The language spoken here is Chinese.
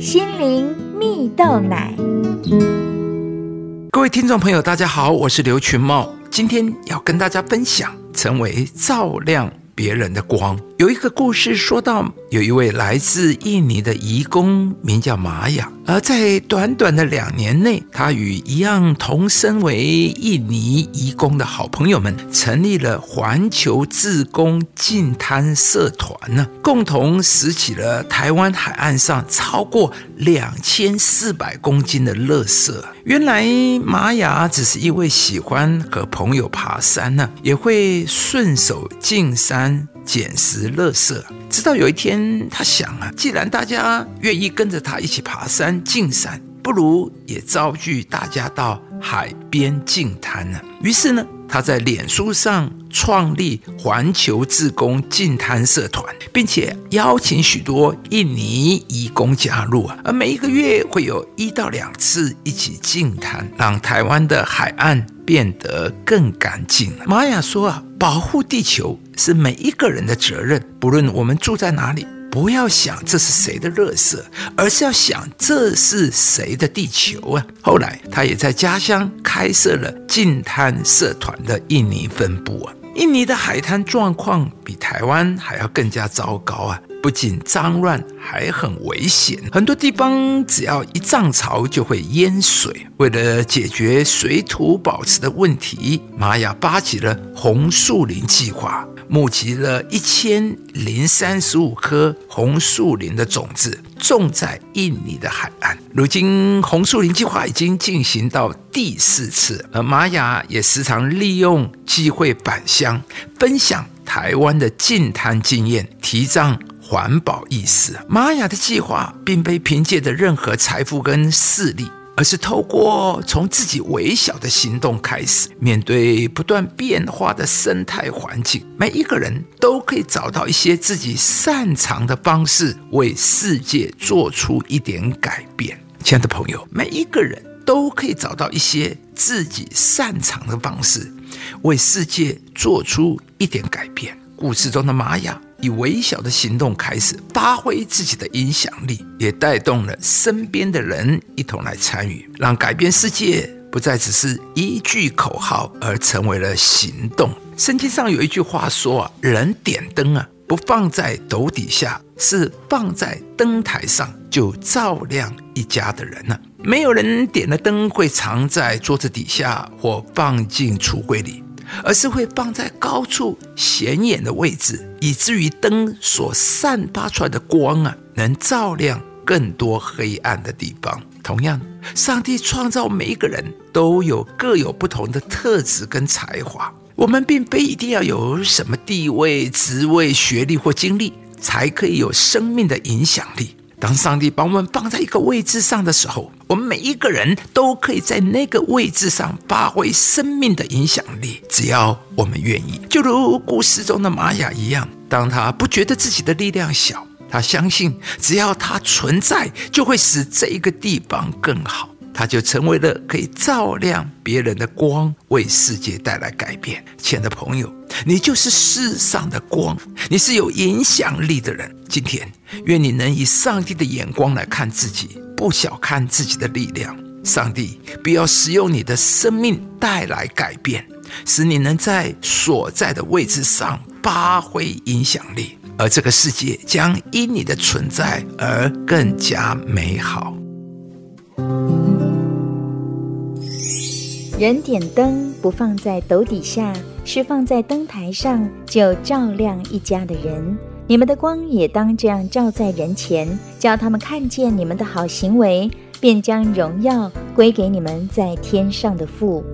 心灵蜜豆奶。各位听众朋友，大家好，我是刘群茂，今天要跟大家分享成为照亮。别人的光。有一个故事说到，有一位来自印尼的移工，名叫玛雅。而在短短的两年内，他与一样同身为印尼移工的好朋友们，成立了环球自工净滩社团呢，共同拾起了台湾海岸上超过两千四百公斤的垃圾。原来玛雅只是一位喜欢和朋友爬山呢，也会顺手进山。捡拾乐色，直到有一天，他想啊，既然大家愿意跟着他一起爬山进山，不如也招聚大家到海边净滩呢。于是呢，他在脸书上创立环球自工净滩社团，并且邀请许多印尼移工加入啊。而每一个月会有一到两次一起净滩，让台湾的海岸变得更干净。玛雅说啊，保护地球。是每一个人的责任，不论我们住在哪里，不要想这是谁的垃圾，而是要想这是谁的地球啊！后来，他也在家乡开设了净滩社团的印尼分部啊。印尼的海滩状况比台湾还要更加糟糕啊！不仅脏乱，还很危险。很多地方只要一涨潮就会淹水。为了解决水土保持的问题，玛雅发起了红树林计划。募集了一千零三十五棵红树林的种子，种在印尼的海岸。如今，红树林计划已经进行到第四次，而玛雅也时常利用机会返乡，分享台湾的净滩经验，提倡环保意识。玛雅的计划并非凭借着任何财富跟势力。而是透过从自己微小的行动开始，面对不断变化的生态环境，每一个人都可以找到一些自己擅长的方式，为世界做出一点改变。亲爱的朋友，每一个人都可以找到一些自己擅长的方式，为世界做出一点改变。故事中的玛雅。以微小的行动开始发挥自己的影响力，也带动了身边的人一同来参与，让改变世界不再只是一句口号，而成为了行动。圣经上有一句话说啊：“人点灯啊，不放在斗底下，是放在灯台上，就照亮一家的人呢。没有人点了灯会藏在桌子底下或放进橱柜里。”而是会放在高处显眼的位置，以至于灯所散发出来的光啊，能照亮更多黑暗的地方。同样，上帝创造每一个人都有各有不同的特质跟才华，我们并非一定要有什么地位、职位、学历或经历，才可以有生命的影响力。当上帝把我们放在一个位置上的时候，我们每一个人都可以在那个位置上发挥生命的影响力，只要我们愿意。就如故事中的玛雅一样，当他不觉得自己的力量小，他相信只要他存在，就会使这一个地方更好。他就成为了可以照亮别人的光，为世界带来改变。亲爱的朋友，你就是世上的光，你是有影响力的人。今天，愿你能以上帝的眼光来看自己，不小看自己的力量。上帝必要使用你的生命带来改变，使你能在所在的位置上发挥影响力，而这个世界将因你的存在而更加美好。人点灯不放在斗底下，是放在灯台上，就照亮一家的人。你们的光也当这样照在人前，叫他们看见你们的好行为，便将荣耀归给你们在天上的父。